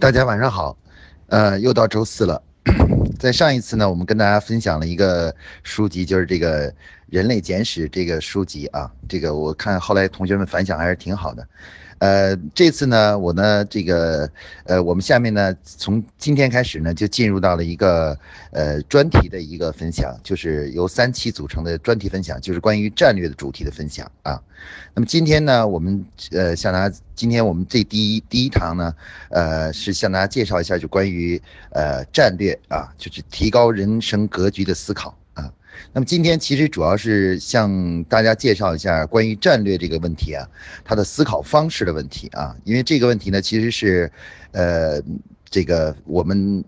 大家晚上好，呃，又到周四了。在上一次呢，我们跟大家分享了一个书籍，就是这个《人类简史》这个书籍啊。这个我看后来同学们反响还是挺好的。呃，这次呢，我呢，这个，呃，我们下面呢，从今天开始呢，就进入到了一个呃专题的一个分享，就是由三期组成的专题分享，就是关于战略的主题的分享啊。那么今天呢，我们呃向大家，今天我们这第一第一堂呢，呃，是向大家介绍一下，就关于呃战略啊，就是提高人生格局的思考。那么今天其实主要是向大家介绍一下关于战略这个问题啊，它的思考方式的问题啊，因为这个问题呢，其实是，呃，这个我们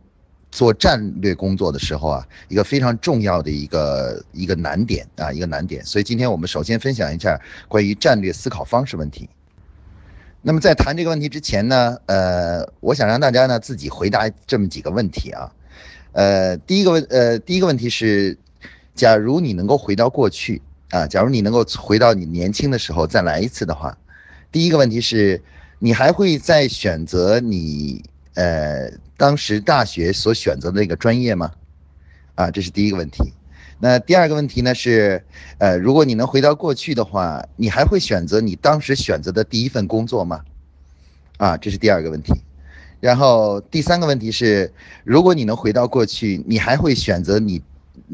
做战略工作的时候啊，一个非常重要的一个一个难点啊，一个难点。所以今天我们首先分享一下关于战略思考方式问题。那么在谈这个问题之前呢，呃，我想让大家呢自己回答这么几个问题啊，呃，第一个问，呃，第一个问题是。假如你能够回到过去啊，假如你能够回到你年轻的时候再来一次的话，第一个问题是，你还会再选择你呃当时大学所选择的那个专业吗？啊，这是第一个问题。那第二个问题呢是，呃，如果你能回到过去的话，你还会选择你当时选择的第一份工作吗？啊，这是第二个问题。然后第三个问题是，如果你能回到过去，你还会选择你？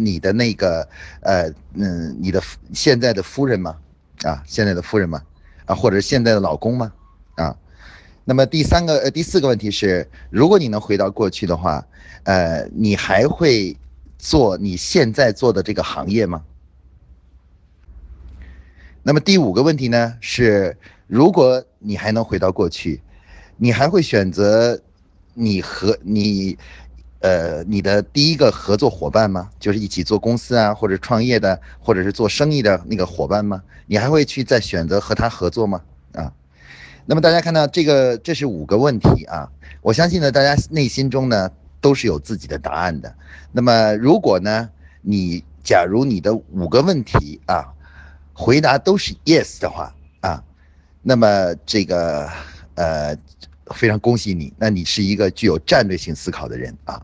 你的那个，呃，嗯，你的现在的夫人吗？啊，现在的夫人吗？啊，或者现在的老公吗？啊，那么第三个，呃，第四个问题是，如果你能回到过去的话，呃，你还会做你现在做的这个行业吗？那么第五个问题呢是，如果你还能回到过去，你还会选择你和你。呃，你的第一个合作伙伴吗？就是一起做公司啊，或者创业的，或者是做生意的那个伙伴吗？你还会去再选择和他合作吗？啊，那么大家看到这个，这是五个问题啊。我相信呢，大家内心中呢都是有自己的答案的。那么如果呢，你假如你的五个问题啊，回答都是 yes 的话啊，那么这个呃，非常恭喜你，那你是一个具有战略性思考的人啊。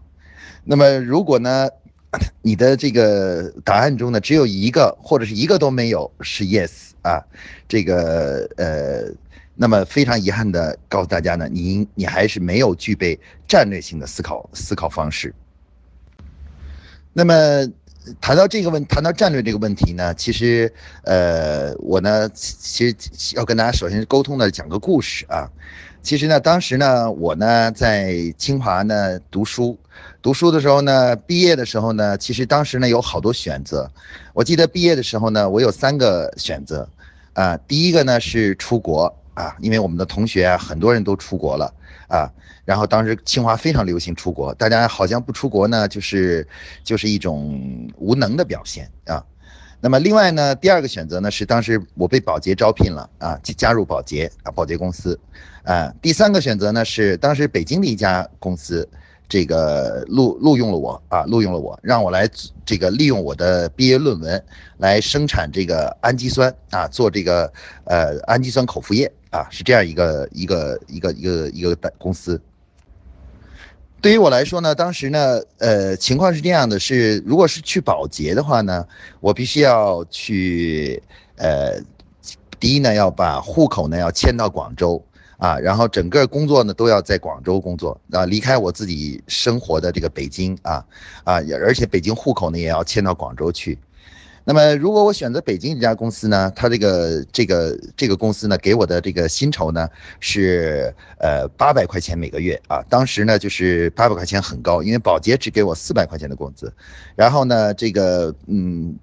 那么，如果呢，你的这个答案中呢，只有一个或者是一个都没有是 yes 啊，这个呃，那么非常遗憾的告诉大家呢，你你还是没有具备战略性的思考思考方式。那么谈到这个问，谈到战略这个问题呢，其实呃，我呢其实要跟大家首先沟通的讲个故事啊。其实呢，当时呢，我呢在清华呢读书，读书的时候呢，毕业的时候呢，其实当时呢有好多选择。我记得毕业的时候呢，我有三个选择，啊，第一个呢是出国。啊，因为我们的同学啊很多人都出国了。啊，然后当时清华非常流行出国，大家好像不出国呢就是就是一种无能的表现。啊。那么另外呢，第二个选择呢是当时我被保洁招聘了。啊，加入保洁啊，保洁公司，啊，第三个选择呢是当时北京的一家公司，这个录录用了我啊，录用了我，让我来这个利用我的毕业论文来生产这个氨基酸啊，做这个呃氨基酸口服液啊，是这样一个一个一个一个一个公司。对于我来说呢，当时呢，呃，情况是这样的：是如果是去保洁的话呢，我必须要去，呃，第一呢，要把户口呢要迁到广州啊，然后整个工作呢都要在广州工作啊，离开我自己生活的这个北京啊啊，而且北京户口呢也要迁到广州去。那么，如果我选择北京这家公司呢，它这个这个这个公司呢，给我的这个薪酬呢是呃八百块钱每个月啊。当时呢就是八百块钱很高，因为保洁只给我四百块钱的工资。然后呢，这个嗯，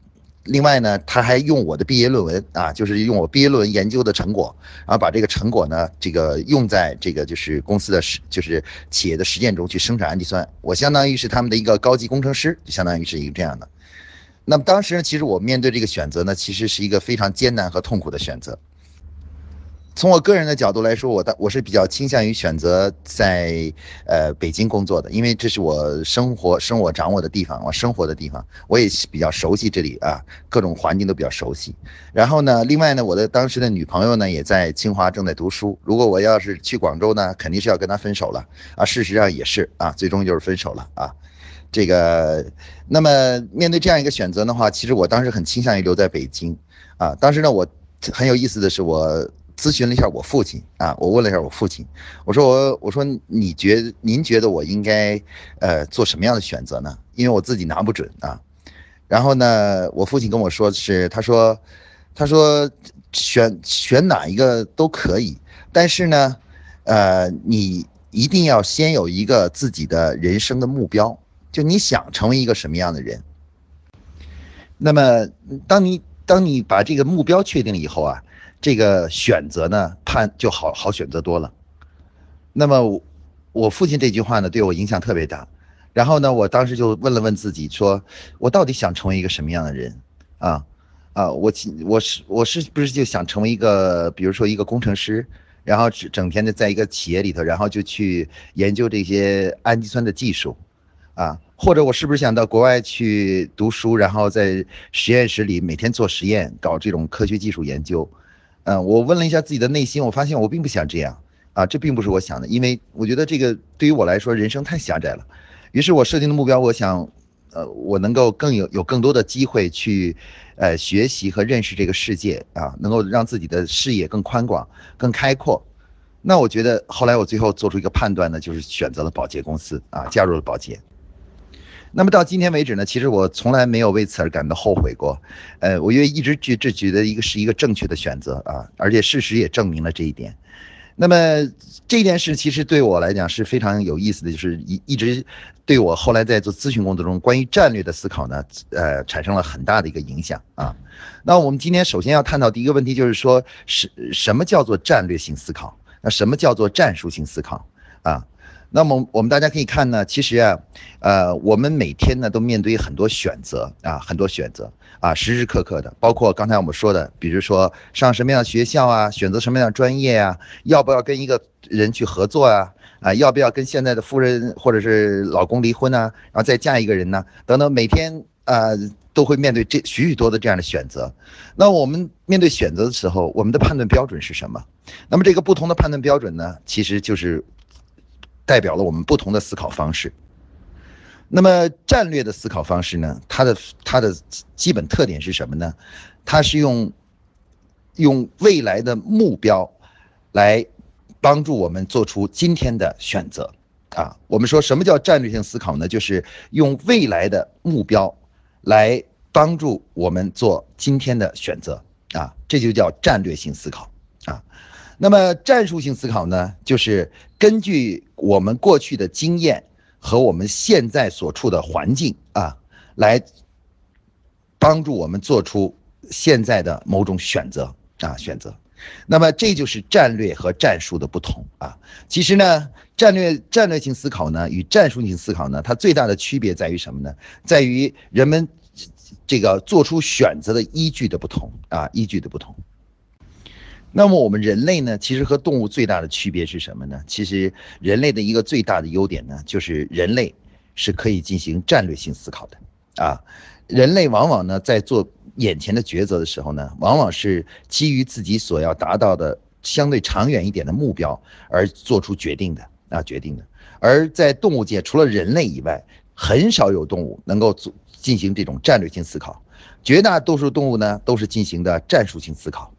另外呢，他还用我的毕业论文啊，就是用我毕业论文研究的成果，然后把这个成果呢，这个用在这个就是公司的实就是企业的实践中去生产氨基酸。我相当于是他们的一个高级工程师，就相当于是一个这样的。那么当时呢，其实我面对这个选择呢，其实是一个非常艰难和痛苦的选择。从我个人的角度来说，我的我是比较倾向于选择在呃北京工作的，因为这是我生活生活掌握的地方，我生活的地方，我也比较熟悉这里啊，各种环境都比较熟悉。然后呢，另外呢，我的当时的女朋友呢也在清华正在读书，如果我要是去广州呢，肯定是要跟她分手了啊。事实上也是啊，最终就是分手了啊。这个，那么面对这样一个选择的话，其实我当时很倾向于留在北京啊。当时呢，我很有意思的是我。咨询了一下我父亲啊，我问了一下我父亲，我说我我说你觉您觉得我应该呃做什么样的选择呢？因为我自己拿不准啊。然后呢，我父亲跟我说是，他说他说选选哪一个都可以，但是呢，呃，你一定要先有一个自己的人生的目标，就你想成为一个什么样的人。那么当你当你把这个目标确定以后啊。这个选择呢，判就好好选择多了。那么，我父亲这句话呢，对我影响特别大。然后呢，我当时就问了问自己，说我到底想成为一个什么样的人？啊啊，我我是我是不是就想成为一个，比如说一个工程师，然后整整天的在一个企业里头，然后就去研究这些氨基酸的技术，啊，或者我是不是想到国外去读书，然后在实验室里每天做实验，搞这种科学技术研究？嗯，我问了一下自己的内心，我发现我并不想这样，啊，这并不是我想的，因为我觉得这个对于我来说人生太狭窄了。于是我设定的目标，我想，呃，我能够更有有更多的机会去，呃，学习和认识这个世界啊，能够让自己的视野更宽广、更开阔。那我觉得后来我最后做出一个判断呢，就是选择了保洁公司啊，加入了保洁。那么到今天为止呢，其实我从来没有为此而感到后悔过，呃，我因为一直觉这觉得一个是一个正确的选择啊，而且事实也证明了这一点。那么这件事其实对我来讲是非常有意思的，就是一一直对我后来在做咨询工作中关于战略的思考呢，呃，产生了很大的一个影响啊。那我们今天首先要探讨第一个问题，就是说是什么叫做战略性思考？那什么叫做战术性思考？啊？那么我们大家可以看呢，其实啊，呃，我们每天呢都面对很多选择啊，很多选择啊，时时刻刻的，包括刚才我们说的，比如说上什么样的学校啊，选择什么样的专业啊，要不要跟一个人去合作啊，啊，要不要跟现在的夫人或者是老公离婚呢，然后再嫁一个人呢，等等，每天啊都会面对这许许多的这样的选择。那我们面对选择的时候，我们的判断标准是什么？那么这个不同的判断标准呢，其实就是。代表了我们不同的思考方式。那么战略的思考方式呢？它的它的基本特点是什么呢？它是用用未来的目标来帮助我们做出今天的选择啊。我们说什么叫战略性思考呢？就是用未来的目标来帮助我们做今天的选择啊，这就叫战略性思考啊。那么战术性思考呢，就是根据我们过去的经验和我们现在所处的环境啊，来帮助我们做出现在的某种选择啊选择。那么这就是战略和战术的不同啊。其实呢，战略战略性思考呢与战术性思考呢，它最大的区别在于什么呢？在于人们这个做出选择的依据的不同啊，依据的不同。那么我们人类呢，其实和动物最大的区别是什么呢？其实人类的一个最大的优点呢，就是人类是可以进行战略性思考的，啊，人类往往呢在做眼前的抉择的时候呢，往往是基于自己所要达到的相对长远一点的目标而做出决定的啊决定的。而在动物界，除了人类以外，很少有动物能够做进行这种战略性思考，绝大多数动物呢都是进行的战术性思考。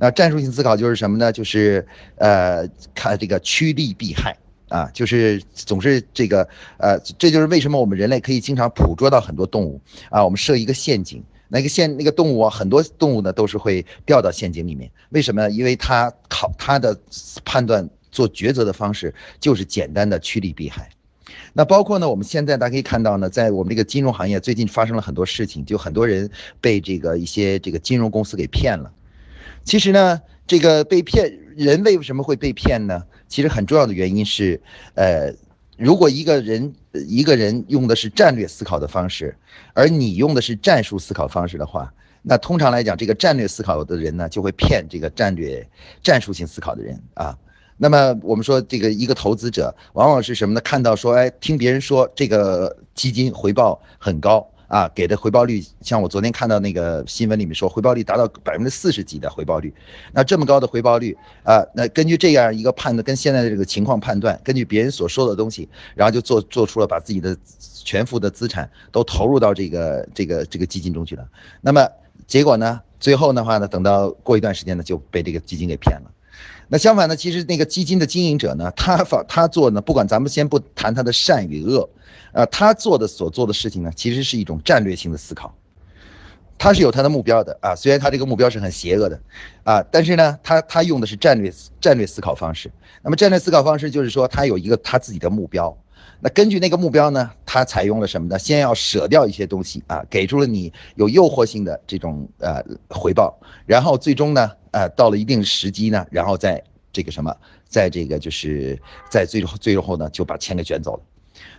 那战术性思考就是什么呢？就是呃，看这个趋利避害啊，就是总是这个呃，这就是为什么我们人类可以经常捕捉到很多动物啊。我们设一个陷阱，那个陷那个动物啊，很多动物呢都是会掉到陷阱里面。为什么？因为它考它的判断做抉择的方式就是简单的趋利避害。那包括呢，我们现在大家可以看到呢，在我们这个金融行业最近发生了很多事情，就很多人被这个一些这个金融公司给骗了。其实呢，这个被骗人为什么会被骗呢？其实很重要的原因是，呃，如果一个人一个人用的是战略思考的方式，而你用的是战术思考方式的话，那通常来讲，这个战略思考的人呢，就会骗这个战略战术性思考的人啊。那么我们说，这个一个投资者往往是什么呢？看到说，哎，听别人说这个基金回报很高啊，给的回报率，像我昨天看到那个新闻里面说，回报率达到百分之四十几的回报率。那这么高的回报率啊，那根据这样一个判断，跟现在的这个情况判断，根据别人所说的东西，然后就做做出了把自己的全部的资产都投入到这个这个这个基金中去了。那么结果呢？最后的话呢，等到过一段时间呢，就被这个基金给骗了。那相反呢，其实那个基金的经营者呢，他反他做呢，不管咱们先不谈他的善与恶，啊，他做的所做的事情呢，其实是一种战略性的思考，他是有他的目标的啊。虽然他这个目标是很邪恶的，啊，但是呢，他他用的是战略战略思考方式。那么战略思考方式就是说，他有一个他自己的目标。那根据那个目标呢，他采用了什么呢？先要舍掉一些东西啊，给出了你有诱惑性的这种呃回报，然后最终呢，呃，到了一定时机呢，然后再这个什么，在这个就是在最后最后呢，就把钱给卷走了。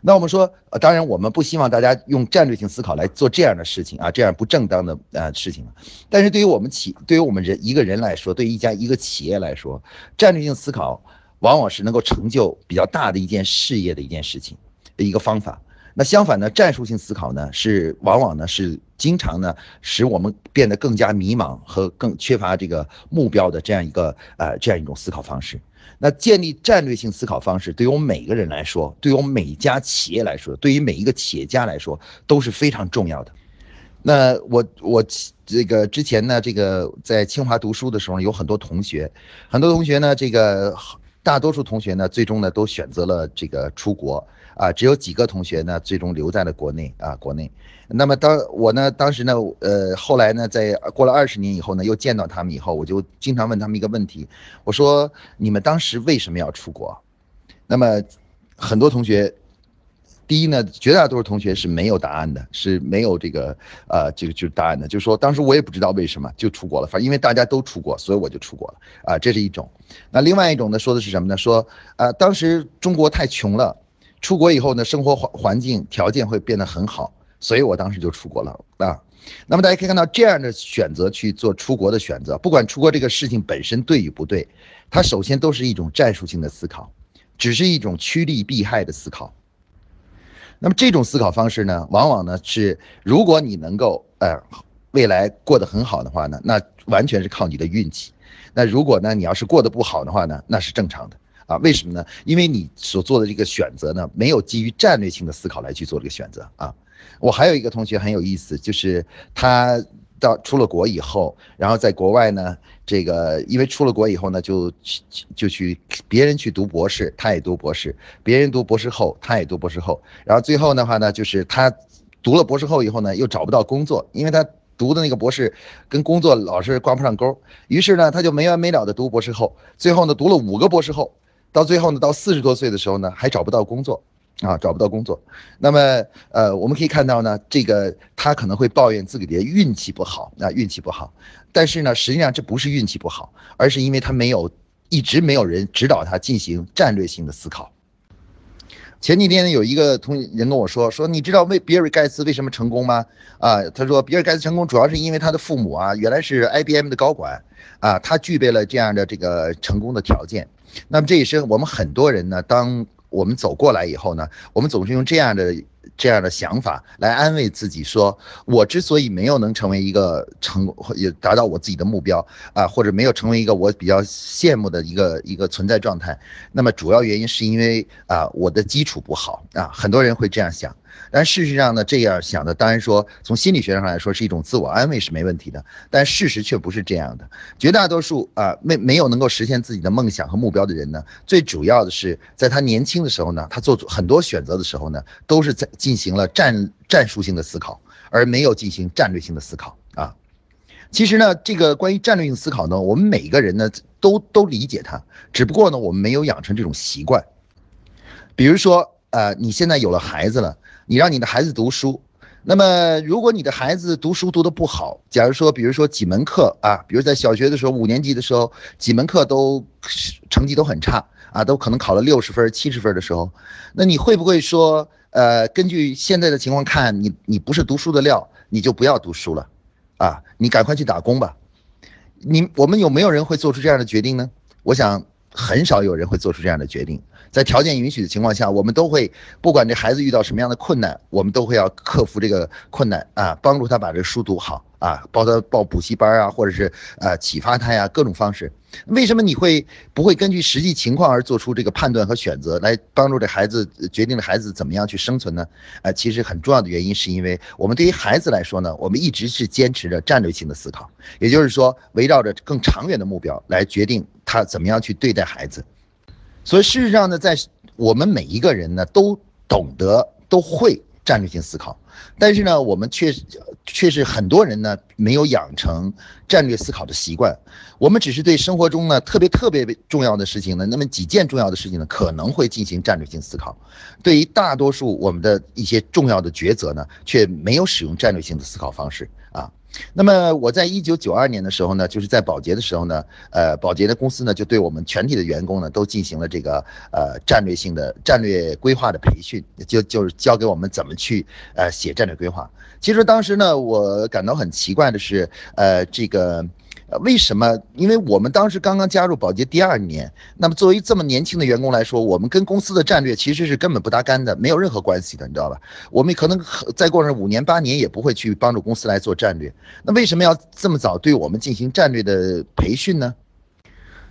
那我们说，呃，当然我们不希望大家用战略性思考来做这样的事情啊，这样不正当的呃事情。但是对于我们企，对于我们人一个人来说，对于一家一个企业来说，战略性思考。往往是能够成就比较大的一件事业的一件事情一个方法。那相反呢，战术性思考呢，是往往呢是经常呢使我们变得更加迷茫和更缺乏这个目标的这样一个呃这样一种思考方式。那建立战略性思考方式，对于我们每个人来说，对于我们每一家企业来说，对于每一个企业家来说都是非常重要的。那我我这个之前呢，这个在清华读书的时候，有很多同学，很多同学呢，这个。大多数同学呢，最终呢都选择了这个出国啊，只有几个同学呢，最终留在了国内啊，国内。那么当我呢，当时呢，呃，后来呢，在过了二十年以后呢，又见到他们以后，我就经常问他们一个问题，我说你们当时为什么要出国？那么很多同学。第一呢，绝大多数同学是没有答案的，是没有这个呃这个就是答案的，就是说当时我也不知道为什么就出国了，反正因为大家都出国，所以我就出国了啊，这是一种。那另外一种呢，说的是什么呢？说啊，当时中国太穷了，出国以后呢，生活环环境条件会变得很好，所以我当时就出国了啊。那么大家可以看到，这样的选择去做出国的选择，不管出国这个事情本身对与不对，它首先都是一种战术性的思考，只是一种趋利避害的思考。那么这种思考方式呢，往往呢是，如果你能够呃未来过得很好的话呢，那完全是靠你的运气。那如果呢你要是过得不好的话呢，那是正常的啊。为什么呢？因为你所做的这个选择呢，没有基于战略性的思考来去做这个选择啊。我还有一个同学很有意思，就是他。到出了国以后，然后在国外呢，这个因为出了国以后呢，就去就去别人去读博士，他也读博士；别人读博士后，他也读博士后。然后最后的话呢，就是他读了博士后以后呢，又找不到工作，因为他读的那个博士跟工作老是挂不上钩。于是呢，他就没完没了的读博士后，最后呢，读了五个博士后，到最后呢，到四十多岁的时候呢，还找不到工作。啊，找不到工作，那么呃，我们可以看到呢，这个他可能会抱怨自己的运气不好，啊，运气不好，但是呢，实际上这不是运气不好，而是因为他没有一直没有人指导他进行战略性的思考。前几天呢，有一个同人跟我说，说你知道为比尔盖茨为什么成功吗？啊，他说比尔盖茨成功主要是因为他的父母啊，原来是 IBM 的高管，啊，他具备了这样的这个成功的条件。那么这也是我们很多人呢，当我们走过来以后呢，我们总是用这样的这样的想法来安慰自己，说我之所以没有能成为一个成，也达到我自己的目标啊，或者没有成为一个我比较羡慕的一个一个存在状态，那么主要原因是因为啊我的基础不好啊，很多人会这样想。但事实上呢，这样想的，当然说从心理学上来说是一种自我安慰是没问题的，但事实却不是这样的。绝大多数啊没没有能够实现自己的梦想和目标的人呢，最主要的是在他年轻的时候呢，他做很多选择的时候呢，都是在进行了战战术性的思考，而没有进行战略性的思考啊。其实呢，这个关于战略性思考呢，我们每个人呢都都理解它，只不过呢，我们没有养成这种习惯。比如说，呃，你现在有了孩子了。你让你的孩子读书，那么如果你的孩子读书读得不好，假如说，比如说几门课啊，比如在小学的时候五年级的时候，几门课都成绩都很差啊，都可能考了六十分、七十分的时候，那你会不会说，呃，根据现在的情况看，你你不是读书的料，你就不要读书了？啊，你赶快去打工吧。你我们有没有人会做出这样的决定呢？我想很少有人会做出这样的决定。在条件允许的情况下，我们都会不管这孩子遇到什么样的困难，我们都会要克服这个困难啊，帮助他把这书读好啊，帮他报补习班啊，或者是呃启发他呀，各种方式。为什么你会不会根据实际情况而做出这个判断和选择，来帮助这孩子决定了孩子怎么样去生存呢？啊，其实很重要的原因是因为我们对于孩子来说呢，我们一直是坚持着战略性的思考，也就是说围绕着更长远的目标来决定他怎么样去对待孩子。所以事实上呢，在我们每一个人呢，都懂得都会战略性思考，但是呢，我们却却是很多人呢没有养成战略思考的习惯。我们只是对生活中呢特别特别重要的事情呢，那么几件重要的事情呢，可能会进行战略性思考。对于大多数我们的一些重要的抉择呢，却没有使用战略性的思考方式啊。那么我在一九九二年的时候呢，就是在保洁的时候呢，呃，保洁的公司呢就对我们全体的员工呢都进行了这个呃战略性的战略规划的培训，就就是教给我们怎么去呃写战略规划。其实当时呢，我感到很奇怪的是，呃，这个。为什么？因为我们当时刚刚加入保洁第二年，那么作为这么年轻的员工来说，我们跟公司的战略其实是根本不搭干的，没有任何关系的，你知道吧？我们可能再过上五年八年也不会去帮助公司来做战略。那为什么要这么早对我们进行战略的培训呢？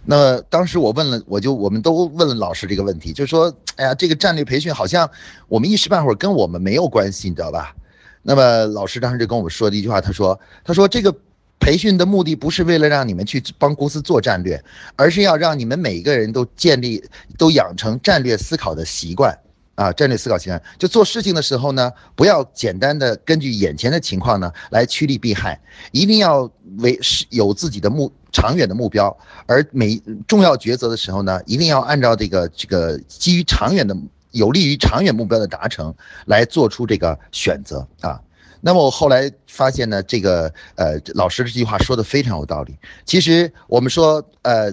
那当时我问了，我就我们都问了老师这个问题，就说，哎呀，这个战略培训好像我们一时半会儿跟我们没有关系，你知道吧？那么老师当时就跟我们说的一句话，他说，他说这个。培训的目的不是为了让你们去帮公司做战略，而是要让你们每一个人都建立、都养成战略思考的习惯啊！战略思考习惯，就做事情的时候呢，不要简单的根据眼前的情况呢来趋利避害，一定要为是有自己的目长远的目标，而每重要抉择的时候呢，一定要按照这个这个基于长远的、有利于长远目标的达成来做出这个选择啊！那么我后来发现呢，这个呃老师这句话说的非常有道理。其实我们说，呃，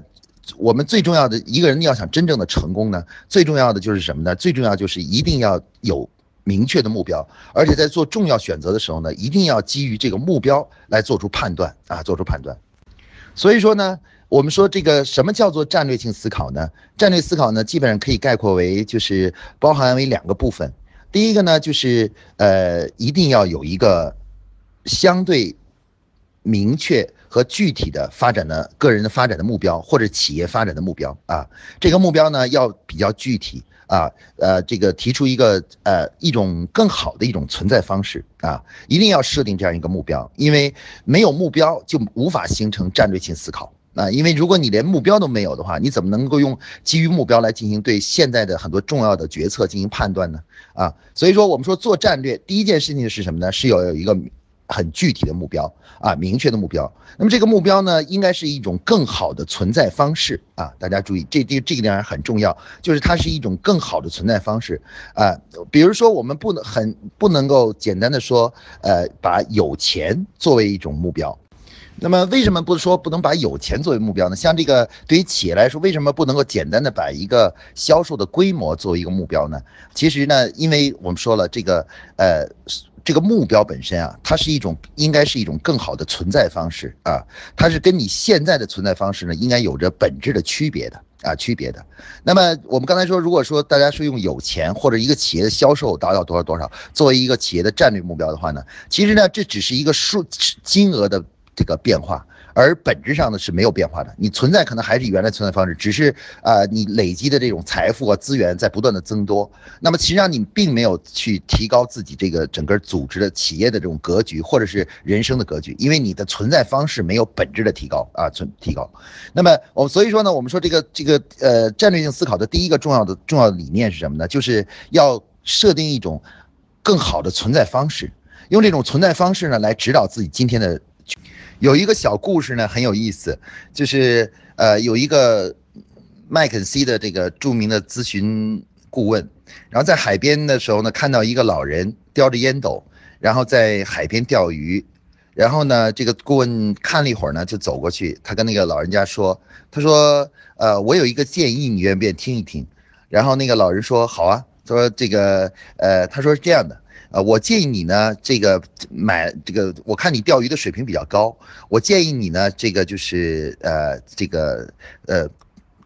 我们最重要的一个人要想真正的成功呢，最重要的就是什么呢？最重要就是一定要有明确的目标，而且在做重要选择的时候呢，一定要基于这个目标来做出判断啊，做出判断。所以说呢，我们说这个什么叫做战略性思考呢？战略思考呢，基本上可以概括为就是包含为两个部分。第一个呢，就是呃，一定要有一个相对明确和具体的发展的个人的发展的目标，或者企业发展的目标啊。这个目标呢，要比较具体啊，呃，这个提出一个呃一种更好的一种存在方式啊，一定要设定这样一个目标，因为没有目标就无法形成战略性思考。啊，因为如果你连目标都没有的话，你怎么能够用基于目标来进行对现在的很多重要的决策进行判断呢？啊，所以说我们说做战略，第一件事情是什么呢？是要有一个很具体的目标啊，明确的目标。那么这个目标呢，应该是一种更好的存在方式啊。大家注意，这这这个点很重要，就是它是一种更好的存在方式啊。比如说，我们不能很不能够简单的说，呃，把有钱作为一种目标。那么为什么不说不能把有钱作为目标呢？像这个对于企业来说，为什么不能够简单的把一个销售的规模作为一个目标呢？其实呢，因为我们说了这个呃这个目标本身啊，它是一种应该是一种更好的存在方式啊，它是跟你现在的存在方式呢应该有着本质的区别的啊区别的。那么我们刚才说，如果说大家是用有钱或者一个企业的销售达到多少多少作为一个企业的战略目标的话呢，其实呢这只是一个数金额的。这个变化，而本质上呢是没有变化的。你存在可能还是原来存在方式，只是啊，你累积的这种财富啊资源在不断的增多。那么，实际上你并没有去提高自己这个整个组织的企业的这种格局，或者是人生的格局，因为你的存在方式没有本质的提高啊，存提高。那么，我所以说呢，我们说这个这个呃战略性思考的第一个重要的重要理念是什么呢？就是要设定一种更好的存在方式，用这种存在方式呢来指导自己今天的。有一个小故事呢，很有意思，就是呃，有一个麦肯锡的这个著名的咨询顾问，然后在海边的时候呢，看到一个老人叼着烟斗，然后在海边钓鱼，然后呢，这个顾问看了一会儿呢，就走过去，他跟那个老人家说，他说，呃，我有一个建议，你愿不愿意听一听？然后那个老人说，好啊，他说这个，呃，他说是这样的。呃，我建议你呢，这个买这个，我看你钓鱼的水平比较高，我建议你呢，这个就是呃，这个呃，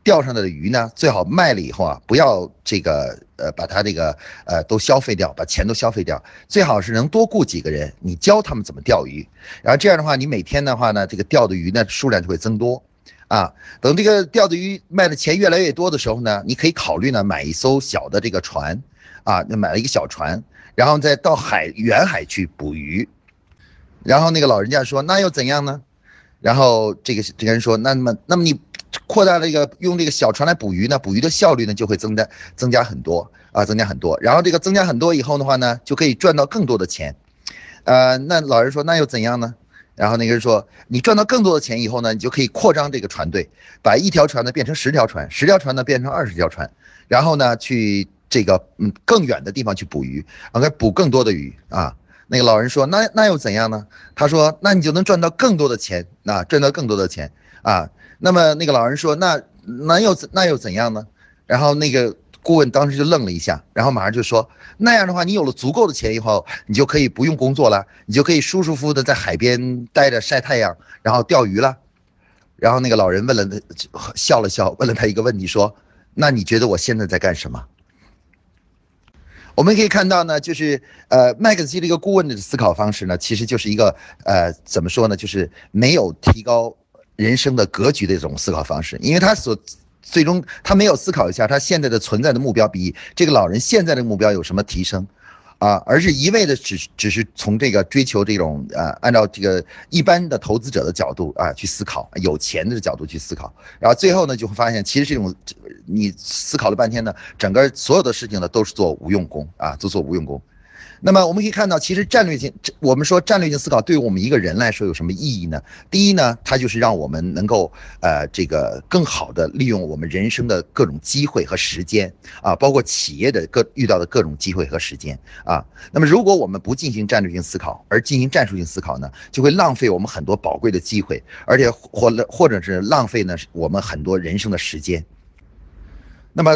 钓上来的鱼呢，最好卖了以后啊，不要这个呃，把它这个呃都消费掉，把钱都消费掉，最好是能多雇几个人，你教他们怎么钓鱼，然后这样的话，你每天的话呢，这个钓的鱼呢数量就会增多。啊，等这个钓的鱼卖的钱越来越多的时候呢，你可以考虑呢买一艘小的这个船，啊，那买了一个小船，然后再到海远海去捕鱼。然后那个老人家说，那又怎样呢？然后这个这个人说，那么那么你扩大了一个用这个小船来捕鱼呢，捕鱼的效率呢就会增加增加很多啊，增加很多。然后这个增加很多以后的话呢，就可以赚到更多的钱。呃，那老人说，那又怎样呢？然后那个人说：“你赚到更多的钱以后呢，你就可以扩张这个船队，把一条船呢变成十条船，十条船呢变成二十条船，然后呢去这个嗯更远的地方去捕鱼，啊，捕更多的鱼啊。”那个老人说：“那那又怎样呢？”他说：“那你就能赚到更多的钱，啊，赚到更多的钱啊。”那么那个老人说：“那那又那又怎样呢？”然后那个。顾问当时就愣了一下，然后马上就说：“那样的话，你有了足够的钱以后，你就可以不用工作了，你就可以舒舒服服的在海边待着晒太阳，然后钓鱼了。”然后那个老人问了他，笑了笑，问了他一个问题，说：“那你觉得我现在在干什么？”我们可以看到呢，就是呃，麦克西这个顾问的思考方式呢，其实就是一个呃，怎么说呢，就是没有提高人生的格局的一种思考方式，因为他所。最终，他没有思考一下他现在的存在的目标比这个老人现在的目标有什么提升，啊，而是一味的只只是从这个追求这种呃，按照这个一般的投资者的角度啊去思考，有钱的角度去思考，然后最后呢就会发现，其实这种你思考了半天呢，整个所有的事情呢都是做无用功啊，都做无用功。那么我们可以看到，其实战略性，我们说战略性思考对于我们一个人来说有什么意义呢？第一呢，它就是让我们能够呃这个更好的利用我们人生的各种机会和时间啊，包括企业的各遇到的各种机会和时间啊。那么如果我们不进行战略性思考，而进行战术性思考呢，就会浪费我们很多宝贵的机会，而且或或者是浪费呢我们很多人生的时间。那么。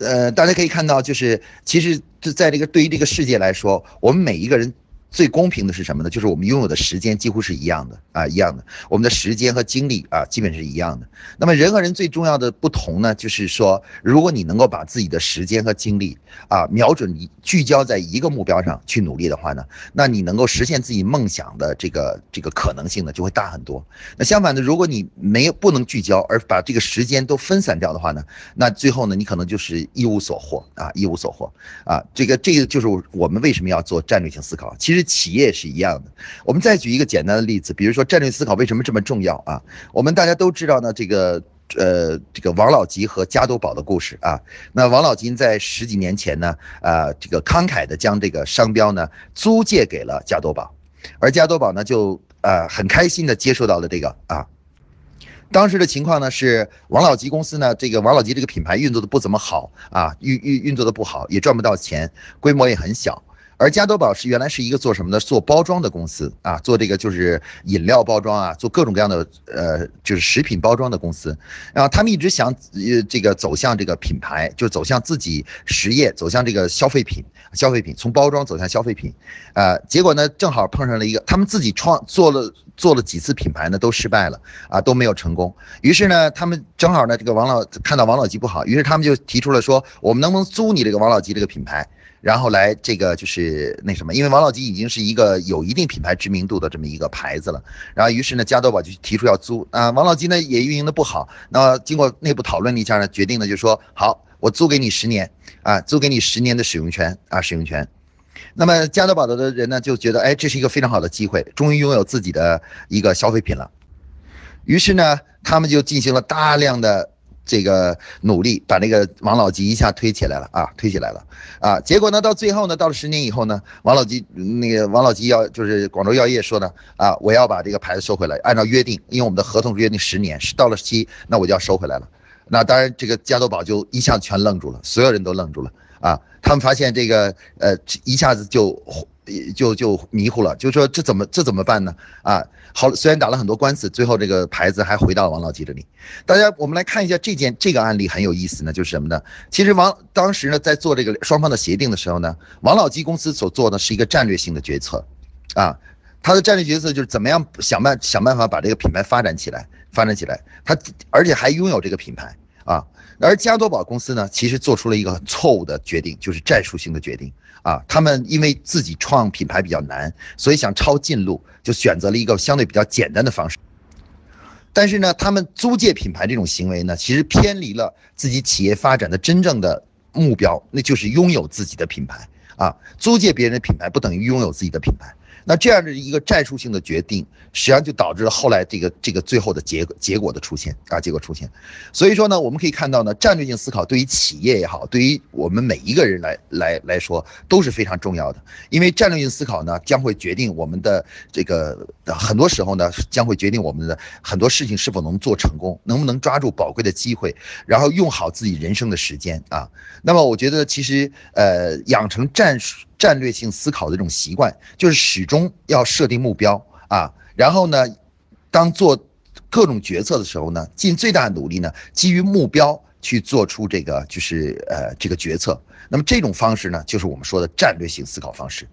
呃，大家可以看到，就是其实就在这个对于这个世界来说，我们每一个人。最公平的是什么呢？就是我们拥有的时间几乎是一样的啊，一样的。我们的时间和精力啊，基本是一样的。那么人和人最重要的不同呢，就是说，如果你能够把自己的时间和精力啊，瞄准聚焦在一个目标上去努力的话呢，那你能够实现自己梦想的这个这个可能性呢，就会大很多。那相反的，如果你没有不能聚焦，而把这个时间都分散掉的话呢，那最后呢，你可能就是一无所获啊，一无所获啊。这个这个就是我们为什么要做战略性思考，其实。企业是一样的。我们再举一个简单的例子，比如说战略思考为什么这么重要啊？我们大家都知道呢，这个呃，这个王老吉和加多宝的故事啊。那王老吉在十几年前呢，啊，这个慷慨的将这个商标呢租借给了加多宝，而加多宝呢就呃很开心的接受到了这个啊。当时的情况呢是王老吉公司呢，这个王老吉这个品牌运作的不怎么好啊，运运运作的不好，也赚不到钱，规模也很小。而加多宝是原来是一个做什么的？做包装的公司啊，做这个就是饮料包装啊，做各种各样的呃，就是食品包装的公司。然后他们一直想呃这个走向这个品牌，就走向自己实业，走向这个消费品，消费品从包装走向消费品，啊，结果呢正好碰上了一个，他们自己创做了做了几次品牌呢都失败了啊，都没有成功。于是呢，他们正好呢这个王老看到王老吉不好，于是他们就提出了说，我们能不能租你这个王老吉这个品牌？然后来这个就是那什么，因为王老吉已经是一个有一定品牌知名度的这么一个牌子了。然后于是呢，加多宝就提出要租啊，王老吉呢也运营的不好。那经过内部讨论了一下呢，决定呢就说好，我租给你十年啊，租给你十年的使用权啊，使用权。那么加多宝的人呢就觉得，哎，这是一个非常好的机会，终于拥有自己的一个消费品了。于是呢，他们就进行了大量的。这个努力把那个王老吉一下推起来了啊，推起来了啊！结果呢，到最后呢，到了十年以后呢，王老吉那个王老吉要就是广州药业说呢啊，我要把这个牌子收回来，按照约定，因为我们的合同约定十年，是到了期，那我就要收回来了。那当然，这个加多宝就一下全愣住了，所有人都愣住了啊，他们发现这个呃一下子就就就迷糊了，就说这怎么这怎么办呢？啊，好，虽然打了很多官司，最后这个牌子还回到王老吉这里。大家我们来看一下这件这个案例很有意思呢，就是什么呢？其实王当时呢在做这个双方的协定的时候呢，王老吉公司所做的是一个战略性的决策，啊。他的战略决策就是怎么样想办想办法把这个品牌发展起来，发展起来。他而且还拥有这个品牌啊。而加多宝公司呢，其实做出了一个错误的决定，就是战术性的决定啊。他们因为自己创品牌比较难，所以想抄近路，就选择了一个相对比较简单的方式。但是呢，他们租借品牌这种行为呢，其实偏离了自己企业发展的真正的目标，那就是拥有自己的品牌啊。租借别人的品牌不等于拥有自己的品牌。那这样的一个战术性的决定，实际上就导致了后来这个这个最后的结结果的出现啊，结果出现。所以说呢，我们可以看到呢，战略性思考对于企业也好，对于我们每一个人来来来说都是非常重要的。因为战略性思考呢，将会决定我们的这个很多时候呢，将会决定我们的很多事情是否能做成功，能不能抓住宝贵的机会，然后用好自己人生的时间啊。那么我觉得其实呃，养成战术。战略性思考的这种习惯，就是始终要设定目标啊，然后呢，当做各种决策的时候呢，尽最大努力呢，基于目标去做出这个就是呃这个决策。那么这种方式呢，就是我们说的战略性思考方式。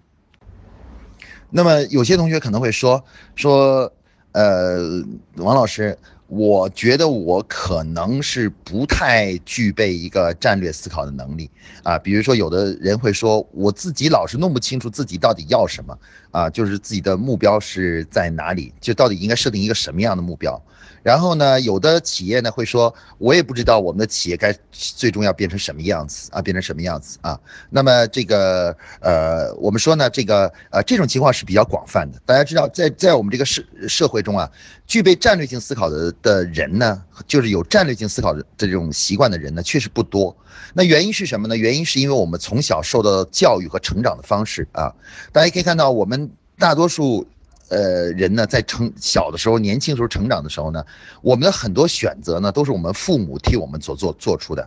那么有些同学可能会说说，呃，王老师。我觉得我可能是不太具备一个战略思考的能力。啊，比如说有的人会说，我自己老是弄不清楚自己到底要什么。啊，就是自己的目标是在哪里，就到底应该设定一个什么样的目标。然后呢，有的企业呢会说，我也不知道我们的企业该最终要变成什么样子啊，变成什么样子啊。那么这个呃，我们说呢，这个呃，这种情况是比较广泛的。大家知道，在在我们这个社社会中啊，具备战略性思考的的人呢，就是有战略性思考的这种习惯的人呢，确实不多。那原因是什么呢？原因是因为我们从小受到教育和成长的方式啊。大家可以看到，我们大多数。呃，人呢，在成小的时候、年轻时候成长的时候呢，我们的很多选择呢，都是我们父母替我们所做做出的。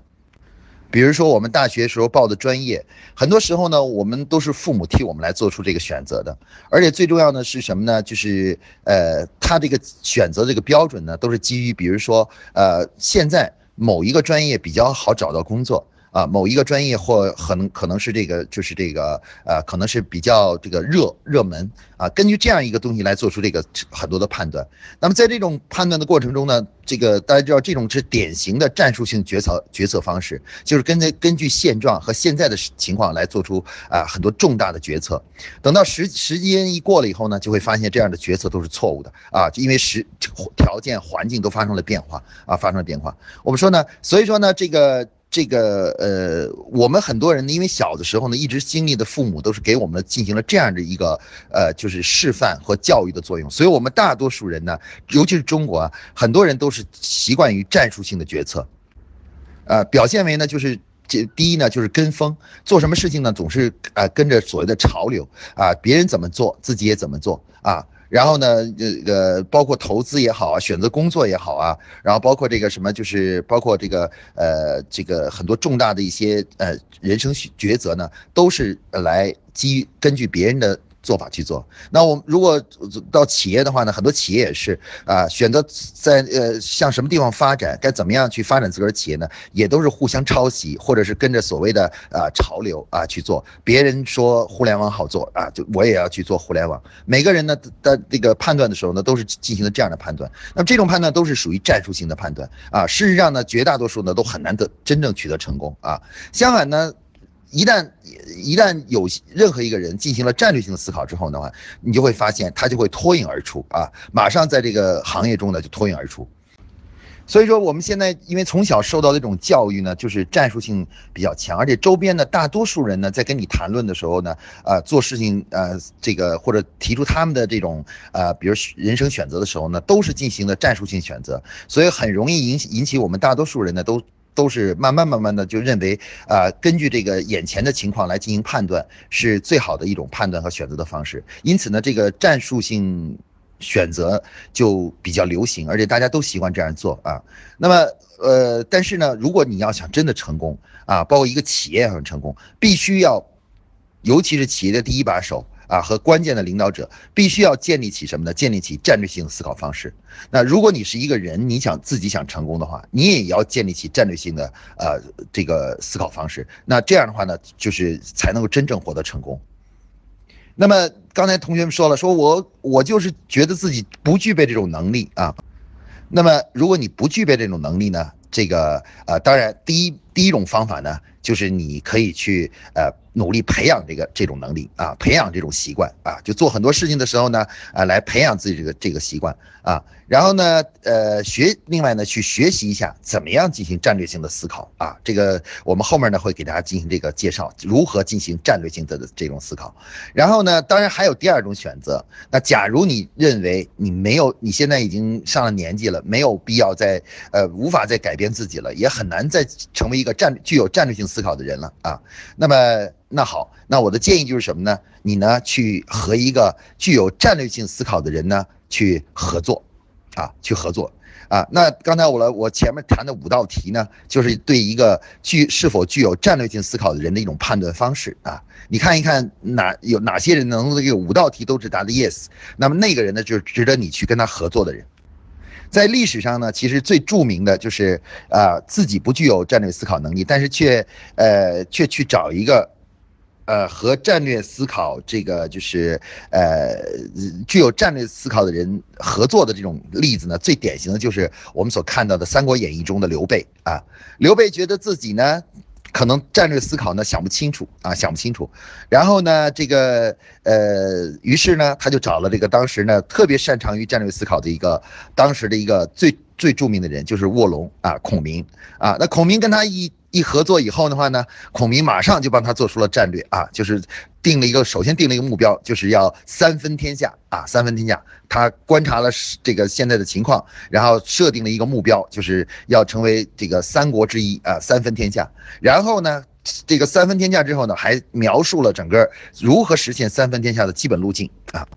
比如说，我们大学时候报的专业，很多时候呢，我们都是父母替我们来做出这个选择的。而且最重要的是什么呢？就是呃，他这个选择这个标准呢，都是基于，比如说，呃，现在某一个专业比较好找到工作。啊，某一个专业或可能可能是这个，就是这个，呃，可能是比较这个热热门啊。根据这样一个东西来做出这个很多的判断。那么在这种判断的过程中呢，这个大家知道，这种是典型的战术性决策决策方式，就是根据根据现状和现在的情况来做出啊很多重大的决策。等到时时间一过了以后呢，就会发现这样的决策都是错误的啊，因为时条件环境都发生了变化啊，发生了变化。我们说呢，所以说呢，这个。这个呃，我们很多人呢，因为小的时候呢，一直经历的父母都是给我们进行了这样的一个呃，就是示范和教育的作用，所以我们大多数人呢，尤其是中国啊，很多人都是习惯于战术性的决策，呃，表现为呢就是这第一呢就是跟风，做什么事情呢总是呃跟着所谓的潮流。啊，别人怎么做自己也怎么做。啊。然后呢，这个包括投资也好啊，选择工作也好啊，然后包括这个什么，就是包括这个呃，这个很多重大的一些呃人生抉择呢，都是来基于根据别人的。做法去做，那我们如果到企业的话呢，很多企业也是啊，选择在呃向什么地方发展，该怎么样去发展自个儿企业呢？也都是互相抄袭，或者是跟着所谓的啊潮流啊去做。别人说互联网好做啊，就我也要去做互联网。每个人呢的这个判断的时候呢，都是进行了这样的判断。那么这种判断都是属于战术性的判断啊。事实上呢，绝大多数呢都很难得真正取得成功啊。相反呢。一旦一旦有任何一个人进行了战略性的思考之后的话，你就会发现他就会脱颖而出啊，马上在这个行业中呢就脱颖而出。所以说我们现在因为从小受到这种教育呢，就是战术性比较强，而且周边的大多数人呢在跟你谈论的时候呢，啊做事情呃这个或者提出他们的这种呃比如人生选择的时候呢，都是进行的战术性选择，所以很容易引起引起我们大多数人呢都。都是慢慢慢慢的就认为，啊，根据这个眼前的情况来进行判断，是最好的一种判断和选择的方式。因此呢，这个战术性选择就比较流行，而且大家都习惯这样做啊。那么，呃，但是呢，如果你要想真的成功啊，包括一个企业想成功，必须要，尤其是企业的第一把手啊和关键的领导者，必须要建立起什么呢？建立起战略性思考方式。那如果你是一个人，你想自己想成功的话，你也要建立起战略性的呃这个思考方式。那这样的话呢，就是才能够真正获得成功。那么刚才同学们说了，说我我就是觉得自己不具备这种能力啊。那么如果你不具备这种能力呢，这个呃，当然第一第一种方法呢，就是你可以去呃。努力培养这个这种能力啊，培养这种习惯啊，就做很多事情的时候呢，啊，来培养自己这个这个习惯啊。然后呢，呃，学另外呢，去学习一下怎么样进行战略性的思考啊。这个我们后面呢会给大家进行这个介绍，如何进行战略性的这种思考。然后呢，当然还有第二种选择。那假如你认为你没有，你现在已经上了年纪了，没有必要再呃无法再改变自己了，也很难再成为一个战具有战略性思考的人了啊。那么。那好，那我的建议就是什么呢？你呢去和一个具有战略性思考的人呢去合作，啊，去合作，啊，那刚才我了，我前面谈的五道题呢，就是对一个具是否具有战略性思考的人的一种判断方式啊。你看一看哪有哪些人能这个五道题都只答的 yes，那么那个人呢就是值得你去跟他合作的人。在历史上呢，其实最著名的就是啊自己不具有战略思考能力，但是却呃却去找一个。呃，和战略思考这个就是呃具有战略思考的人合作的这种例子呢，最典型的就是我们所看到的《三国演义》中的刘备啊。刘备觉得自己呢，可能战略思考呢想不清楚啊，想不清楚。然后呢，这个呃，于是呢，他就找了这个当时呢特别擅长于战略思考的一个当时的一个最最著名的人，就是卧龙啊，孔明啊。那孔明跟他一。一合作以后的话呢，孔明马上就帮他做出了战略啊，就是定了一个，首先定了一个目标，就是要三分天下啊，三分天下。他观察了这个现在的情况，然后设定了一个目标，就是要成为这个三国之一啊，三分天下。然后呢，这个三分天下之后呢，还描述了整个如何实现三分天下的基本路径啊。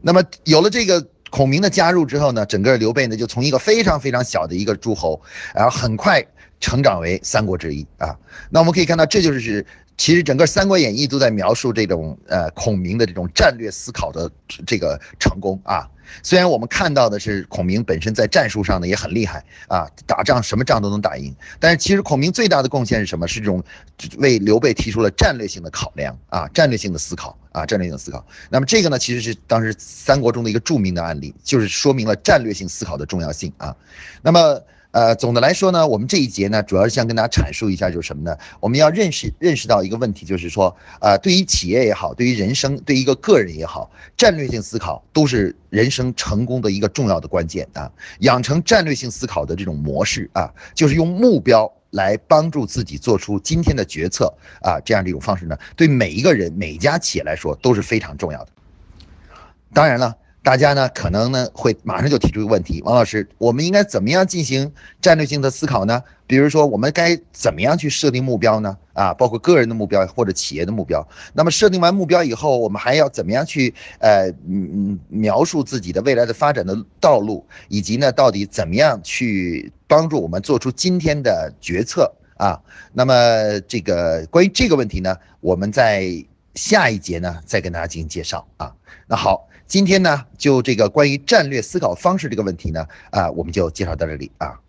那么有了这个孔明的加入之后呢，整个刘备呢就从一个非常非常小的一个诸侯，然后很快。成长为三国之一啊，那我们可以看到，这就是其实整个《三国演义》都在描述这种呃孔明的这种战略思考的这个成功啊。虽然我们看到的是孔明本身在战术上呢也很厉害啊，打仗什么仗都能打赢，但是其实孔明最大的贡献是什么？是这种为刘备提出了战略性的考量啊，战略性的思考啊，战略性的思考。那么这个呢，其实是当时三国中的一个著名的案例，就是说明了战略性思考的重要性啊。那么。呃，总的来说呢，我们这一节呢，主要是想跟大家阐述一下，就是什么呢？我们要认识认识到一个问题，就是说，呃，对于企业也好，对于人生，对于一个个人也好，战略性思考都是人生成功的一个重要的关键啊。养成战略性思考的这种模式啊，就是用目标来帮助自己做出今天的决策啊，这样的一种方式呢，对每一个人、每家企业来说都是非常重要的。当然了。大家呢可能呢会马上就提出一个问题，王老师，我们应该怎么样进行战略性的思考呢？比如说，我们该怎么样去设定目标呢？啊，包括个人的目标或者企业的目标。那么设定完目标以后，我们还要怎么样去呃嗯嗯描述自己的未来的发展的道路，以及呢到底怎么样去帮助我们做出今天的决策啊？那么这个关于这个问题呢，我们在下一节呢再跟大家进行介绍啊。那好。今天呢，就这个关于战略思考方式这个问题呢，啊，我们就介绍到这里啊。